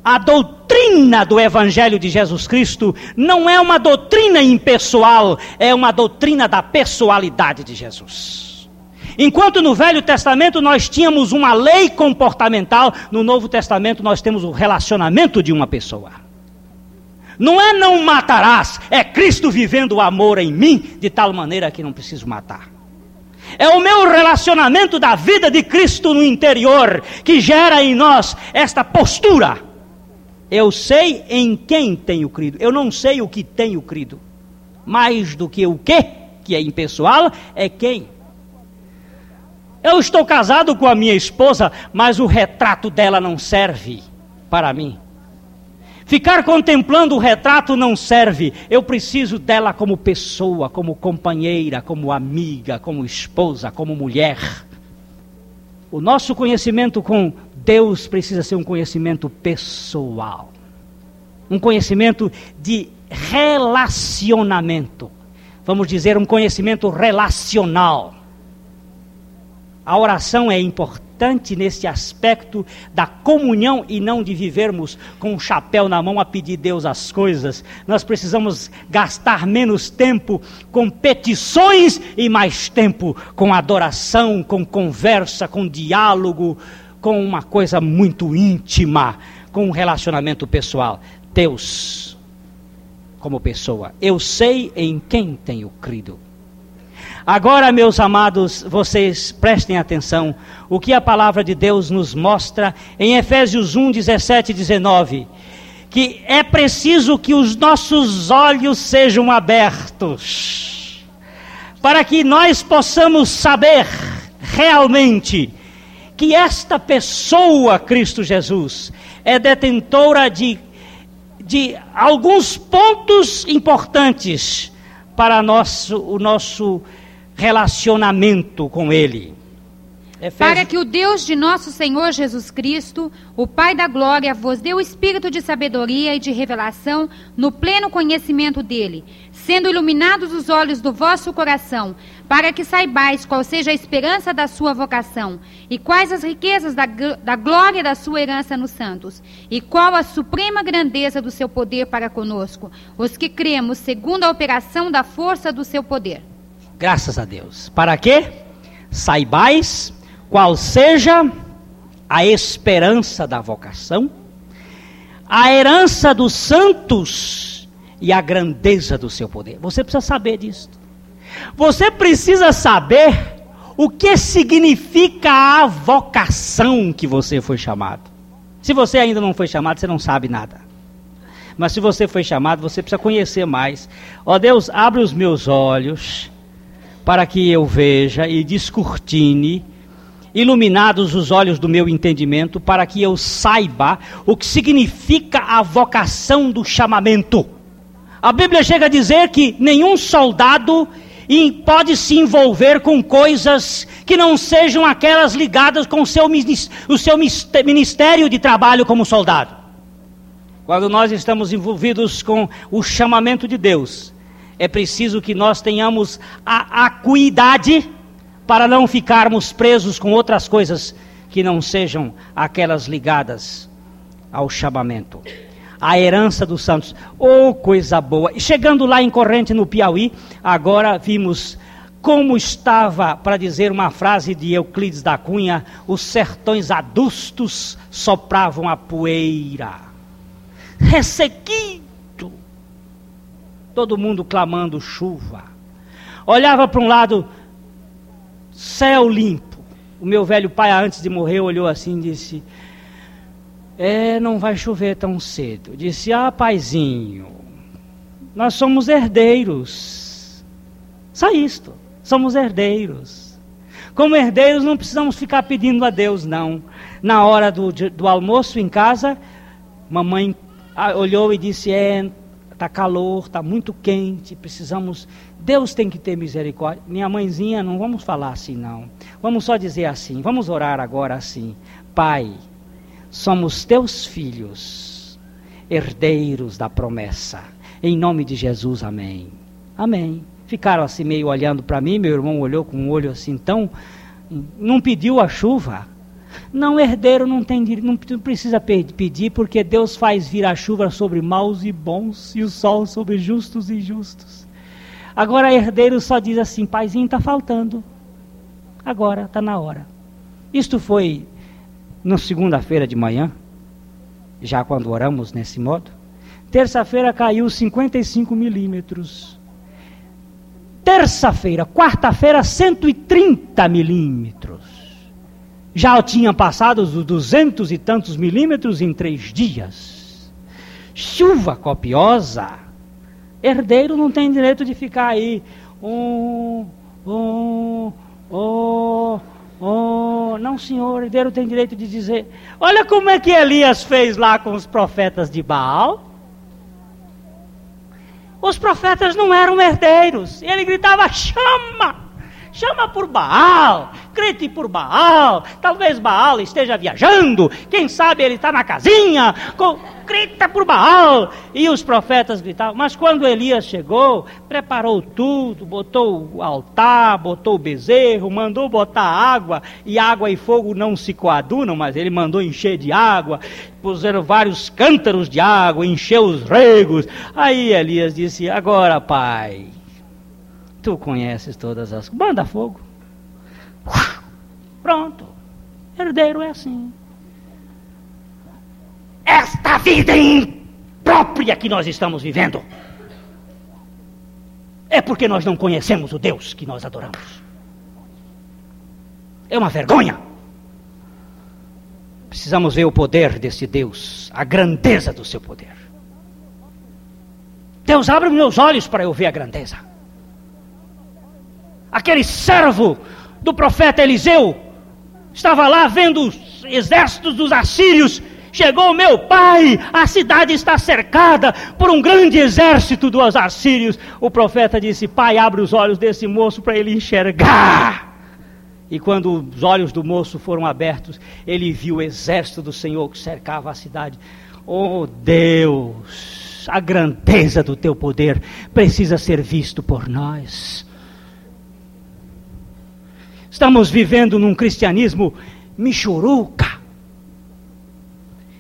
A doutrina do Evangelho de Jesus Cristo não é uma doutrina impessoal, é uma doutrina da pessoalidade de Jesus. Enquanto no Velho Testamento nós tínhamos uma lei comportamental, no Novo Testamento nós temos o relacionamento de uma pessoa. Não é não matarás, é Cristo vivendo o amor em mim, de tal maneira que não preciso matar. É o meu relacionamento da vida de Cristo no interior que gera em nós esta postura. Eu sei em quem tenho crido, eu não sei o que tenho crido. Mais do que o que, que é impessoal, é quem. Eu estou casado com a minha esposa, mas o retrato dela não serve para mim. Ficar contemplando o retrato não serve. Eu preciso dela como pessoa, como companheira, como amiga, como esposa, como mulher. O nosso conhecimento com Deus precisa ser um conhecimento pessoal. Um conhecimento de relacionamento. Vamos dizer, um conhecimento relacional. A oração é importante nesse aspecto da comunhão e não de vivermos com o um chapéu na mão a pedir Deus as coisas. Nós precisamos gastar menos tempo com petições e mais tempo com adoração, com conversa, com diálogo, com uma coisa muito íntima, com um relacionamento pessoal. Deus, como pessoa, eu sei em quem tenho crido. Agora, meus amados, vocês prestem atenção o que a palavra de Deus nos mostra em Efésios 1, 17 e 19. Que é preciso que os nossos olhos sejam abertos, para que nós possamos saber realmente que esta pessoa, Cristo Jesus, é detentora de, de alguns pontos importantes para nosso, o nosso relacionamento com Ele.
Efésios... Para que o Deus de nosso Senhor Jesus Cristo, o Pai da glória, vos dê o espírito de sabedoria e de revelação no pleno conhecimento dele, sendo iluminados os olhos do vosso coração, para que saibais qual seja a esperança da sua vocação, e quais as riquezas da, da glória da sua herança nos santos, e qual a suprema grandeza do seu poder para conosco, os que cremos segundo a operação da força do seu poder
Graças a Deus. Para que saibais qual seja a esperança da vocação, a herança dos santos e a grandeza do seu poder. Você precisa saber disso. Você precisa saber o que significa a vocação que você foi chamado. Se você ainda não foi chamado, você não sabe nada. Mas se você foi chamado, você precisa conhecer mais. Ó Deus, abre os meus olhos para que eu veja e descortine iluminados os olhos do meu entendimento, para que eu saiba o que significa a vocação do chamamento. A Bíblia chega a dizer que nenhum soldado pode se envolver com coisas que não sejam aquelas ligadas com o seu, o seu ministério de trabalho como soldado. Quando nós estamos envolvidos com o chamamento de Deus, é preciso que nós tenhamos a acuidade para não ficarmos presos com outras coisas que não sejam aquelas ligadas ao chamamento. A herança dos santos, oh coisa boa! E chegando lá em Corrente, no Piauí, agora vimos como estava, para dizer uma frase de Euclides da Cunha, os sertões adustos sopravam a poeira ressequido. Todo mundo clamando chuva. Olhava para um lado, céu limpo. O meu velho pai, antes de morrer, olhou assim e disse: É, não vai chover tão cedo. Disse: Ah, paizinho, nós somos herdeiros. Só isto, somos herdeiros. Como herdeiros, não precisamos ficar pedindo a Deus, não. Na hora do, do almoço em casa, mamãe ah, olhou e disse: É, está calor, está muito quente, precisamos. Deus tem que ter misericórdia. Minha mãezinha, não vamos falar assim, não. Vamos só dizer assim. Vamos orar agora assim: Pai, somos teus filhos, herdeiros da promessa. Em nome de Jesus, amém. Amém. Ficaram assim meio olhando para mim, meu irmão olhou com um olho assim tão. Não pediu a chuva, não, herdeiro não tem não precisa pedir, porque Deus faz vir a chuva sobre maus e bons e o sol sobre justos e injustos. Agora, herdeiro só diz assim: paizinho, está faltando. Agora, está na hora. Isto foi na segunda-feira de manhã, já quando oramos nesse modo. Terça-feira caiu 55 milímetros. Terça-feira, quarta-feira, 130 milímetros já tinha passado os duzentos e tantos milímetros em três dias. Chuva copiosa. Herdeiro não tem direito de ficar aí. Oh, oh, oh, oh. Não, senhor, herdeiro tem direito de dizer: Olha como é que Elias fez lá com os profetas de Baal. Os profetas não eram herdeiros. Ele gritava: chama! Chama por Baal, grite por Baal. Talvez Baal esteja viajando, quem sabe ele está na casinha. Com, grita por Baal. E os profetas gritavam. Mas quando Elias chegou, preparou tudo, botou o altar, botou o bezerro, mandou botar água. E água e fogo não se coadunam, mas ele mandou encher de água. Puseram vários cântaros de água, encheu os regos. Aí Elias disse: Agora, pai Tu conheces todas as. Manda fogo. Pronto. Herdeiro é assim. Esta vida imprópria que nós estamos vivendo é porque nós não conhecemos o Deus que nós adoramos. É uma vergonha. Precisamos ver o poder desse Deus, a grandeza do seu poder. Deus abre meus olhos para eu ver a grandeza aquele servo do profeta Eliseu, estava lá vendo os exércitos dos assírios. Chegou meu pai, a cidade está cercada por um grande exército dos assírios. O profeta disse: Pai, abre os olhos desse moço para ele enxergar. E quando os olhos do moço foram abertos, ele viu o exército do Senhor que cercava a cidade. Oh Deus, a grandeza do teu poder precisa ser visto por nós. Estamos vivendo num cristianismo michuruca.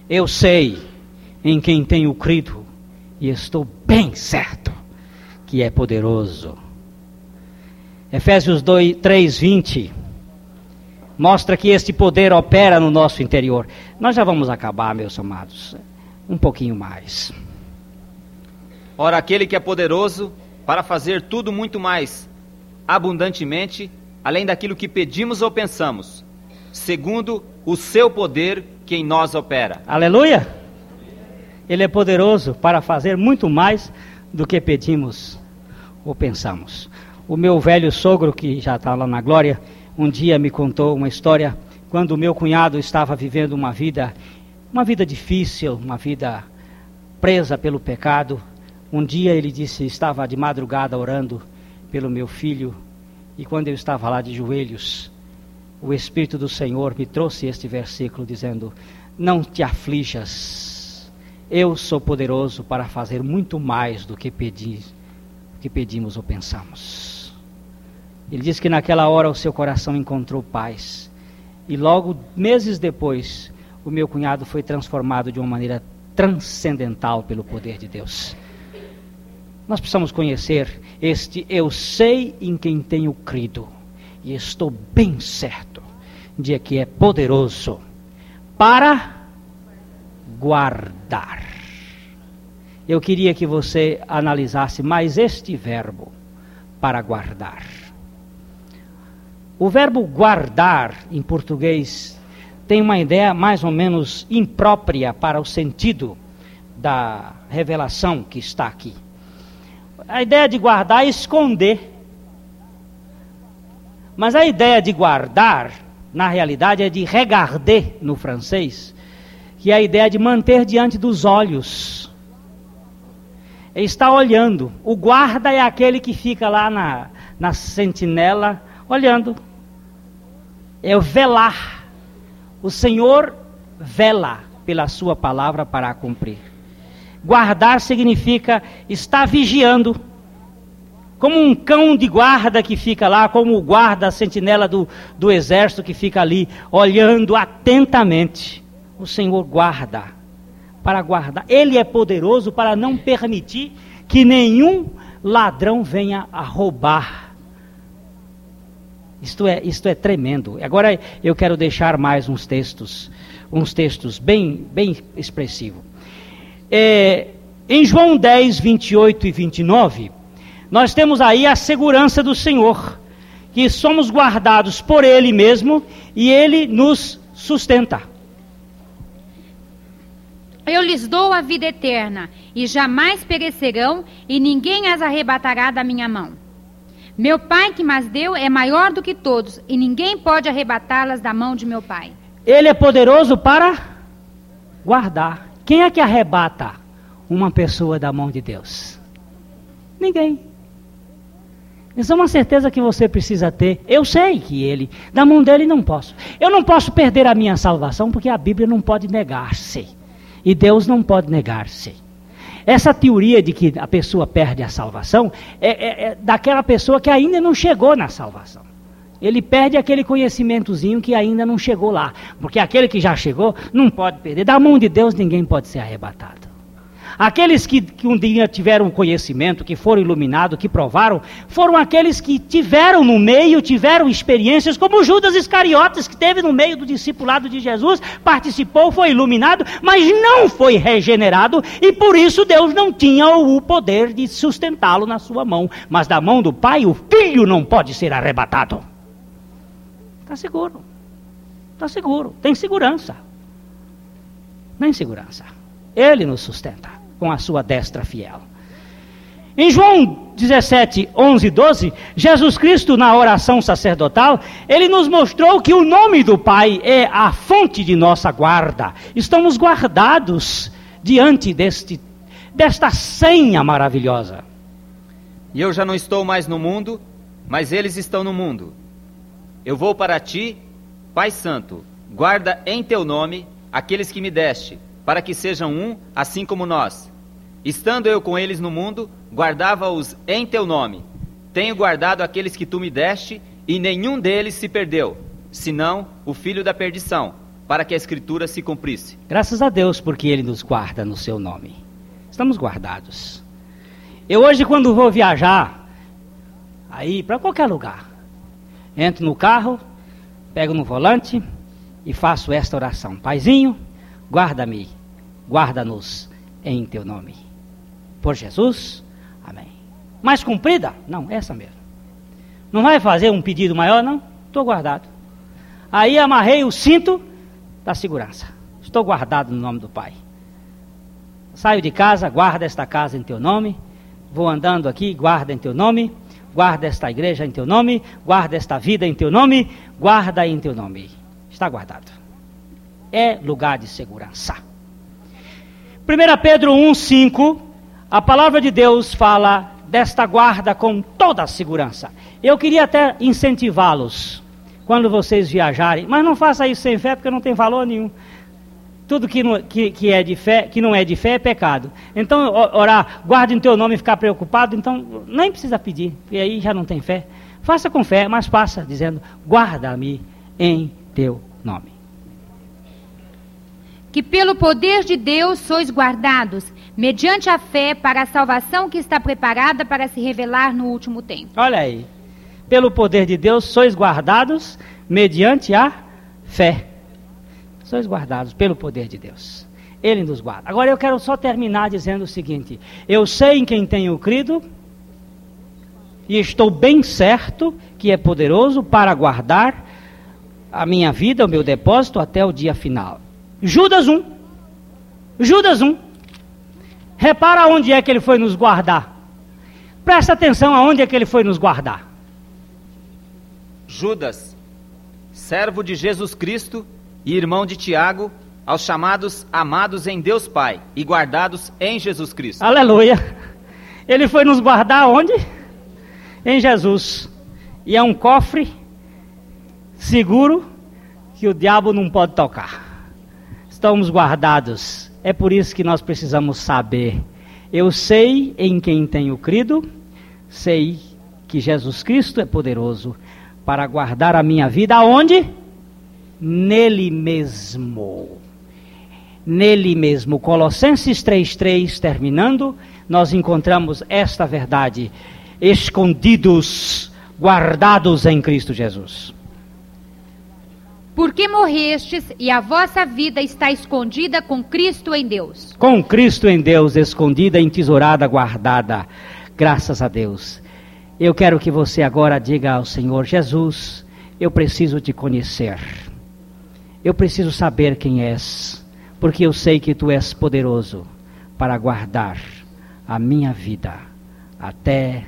Eu sei em quem tenho crido e estou bem certo que é poderoso. Efésios 2, 3, 20 mostra que este poder opera no nosso interior. Nós já vamos acabar, meus amados, um pouquinho mais.
Ora, aquele que é poderoso para fazer tudo muito mais abundantemente além daquilo que pedimos ou pensamos, segundo o seu poder que em nós opera.
Aleluia! Ele é poderoso para fazer muito mais do que pedimos ou pensamos. O meu velho sogro, que já está lá na glória, um dia me contou uma história quando o meu cunhado estava vivendo uma vida, uma vida difícil, uma vida presa pelo pecado. Um dia ele disse, estava de madrugada orando pelo meu filho, e quando eu estava lá de joelhos, o Espírito do Senhor me trouxe este versículo dizendo: Não te aflijas, eu sou poderoso para fazer muito mais do que, pedi, que pedimos ou pensamos. Ele diz que naquela hora o seu coração encontrou paz. E logo, meses depois, o meu cunhado foi transformado de uma maneira transcendental pelo poder de Deus. Nós precisamos conhecer este eu sei em quem tenho crido e estou bem certo de que é poderoso para guardar. Eu queria que você analisasse mais este verbo para guardar. O verbo guardar em português tem uma ideia mais ou menos imprópria para o sentido da revelação que está aqui. A ideia de guardar é esconder. Mas a ideia de guardar, na realidade, é de regarder no francês, que é a ideia de manter diante dos olhos. É estar olhando. O guarda é aquele que fica lá na, na sentinela, olhando. É o velar. O Senhor vela pela sua palavra para cumprir. Guardar significa estar vigiando. Como um cão de guarda que fica lá, como o guarda, a sentinela do, do exército que fica ali, olhando atentamente. O Senhor guarda, para guardar. Ele é poderoso para não permitir que nenhum ladrão venha a roubar. Isto é, isto é tremendo. Agora eu quero deixar mais uns textos, uns textos bem, bem expressivos. É, em João 10, 28 e 29, nós temos aí a segurança do Senhor, que somos guardados por Ele mesmo e Ele nos sustenta.
Eu lhes dou a vida eterna, e jamais perecerão, e ninguém as arrebatará da minha mão. Meu Pai que mas deu é maior do que todos, e ninguém pode arrebatá-las da mão de meu Pai.
Ele é poderoso para guardar. Quem é que arrebata uma pessoa da mão de Deus? Ninguém. Isso é uma certeza que você precisa ter. Eu sei que ele, da mão dele não posso. Eu não posso perder a minha salvação porque a Bíblia não pode negar-se. E Deus não pode negar-se. Essa teoria de que a pessoa perde a salvação é, é, é daquela pessoa que ainda não chegou na salvação ele perde aquele conhecimentozinho que ainda não chegou lá. Porque aquele que já chegou não pode perder. Da mão de Deus ninguém pode ser arrebatado. Aqueles que, que um dia tiveram conhecimento, que foram iluminados, que provaram, foram aqueles que tiveram no meio, tiveram experiências, como Judas Iscariotes, que teve no meio do discipulado de Jesus, participou, foi iluminado, mas não foi regenerado, e por isso Deus não tinha o poder de sustentá-lo na sua mão. Mas da mão do Pai, o filho não pode ser arrebatado. Está seguro. Está seguro. Tem segurança. Tem segurança. Ele nos sustenta com a sua destra fiel. Em João 17, 11 e 12, Jesus Cristo, na oração sacerdotal, ele nos mostrou que o nome do Pai é a fonte de nossa guarda. Estamos guardados diante deste, desta senha maravilhosa.
E eu já não estou mais no mundo, mas eles estão no mundo eu vou para ti, Pai Santo, guarda em teu nome aqueles que me deste, para que sejam um, assim como nós. Estando eu com eles no mundo, guardava-os em teu nome. Tenho guardado aqueles que tu me deste, e nenhum deles se perdeu, senão o filho da perdição, para que a escritura se cumprisse.
Graças a Deus, porque ele nos guarda no seu nome. Estamos guardados. Eu hoje, quando vou viajar, aí para qualquer lugar, Entro no carro, pego no volante e faço esta oração: Paizinho, guarda-me, guarda-nos em teu nome. Por Jesus, amém. Mais cumprida? Não, essa mesmo. Não vai fazer um pedido maior, não? Estou guardado. Aí amarrei o cinto da segurança. Estou guardado no nome do Pai. Saio de casa, guarda esta casa em teu nome. Vou andando aqui, guarda em teu nome. Guarda esta igreja em teu nome, guarda esta vida em teu nome, guarda em teu nome. Está guardado. É lugar de segurança. 1 Pedro 1, 5, a palavra de Deus fala desta guarda com toda a segurança. Eu queria até incentivá-los quando vocês viajarem, mas não faça isso sem fé porque não tem valor nenhum. Tudo que não, que, que, é de fé, que não é de fé é pecado. Então, orar, guarde em teu nome e ficar preocupado, então nem precisa pedir, e aí já não tem fé. Faça com fé, mas faça dizendo: guarda-me em teu nome.
Que pelo poder de Deus sois guardados, mediante a fé, para a salvação que está preparada para se revelar no último tempo.
Olha aí. Pelo poder de Deus sois guardados, mediante a fé sois guardados pelo poder de Deus. Ele nos guarda. Agora eu quero só terminar dizendo o seguinte: eu sei em quem tenho crido, e estou bem certo que é poderoso para guardar a minha vida, o meu depósito até o dia final. Judas 1. Judas 1. Repara onde é que ele foi nos guardar. Presta atenção aonde é que ele foi nos guardar.
Judas, servo de Jesus Cristo e irmão de Tiago, aos chamados amados em Deus Pai e guardados em Jesus Cristo.
Aleluia. Ele foi nos guardar onde? Em Jesus. E é um cofre seguro que o diabo não pode tocar. Estamos guardados. É por isso que nós precisamos saber. Eu sei em quem tenho crido, sei que Jesus Cristo é poderoso para guardar a minha vida aonde? Nele mesmo. Nele mesmo. Colossenses 3,3, terminando, nós encontramos esta verdade: escondidos, guardados em Cristo Jesus.
Porque morrestes e a vossa vida está escondida com Cristo em Deus.
Com Cristo em Deus, escondida, entesourada, guardada. Graças a Deus. Eu quero que você agora diga ao Senhor Jesus: Eu preciso te conhecer. Eu preciso saber quem és, porque eu sei que tu és poderoso para guardar a minha vida até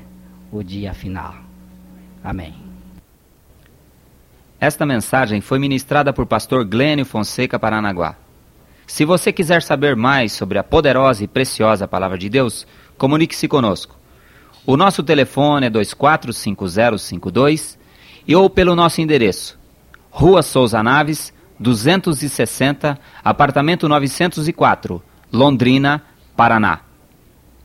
o dia final. Amém.
Esta mensagem foi ministrada por pastor Glênio Fonseca Paranaguá. Se você quiser saber mais sobre a poderosa e preciosa palavra de Deus, comunique-se conosco. O nosso telefone é 245052 e ou pelo nosso endereço: Rua Souza Naves, 260, apartamento 904, Londrina, Paraná.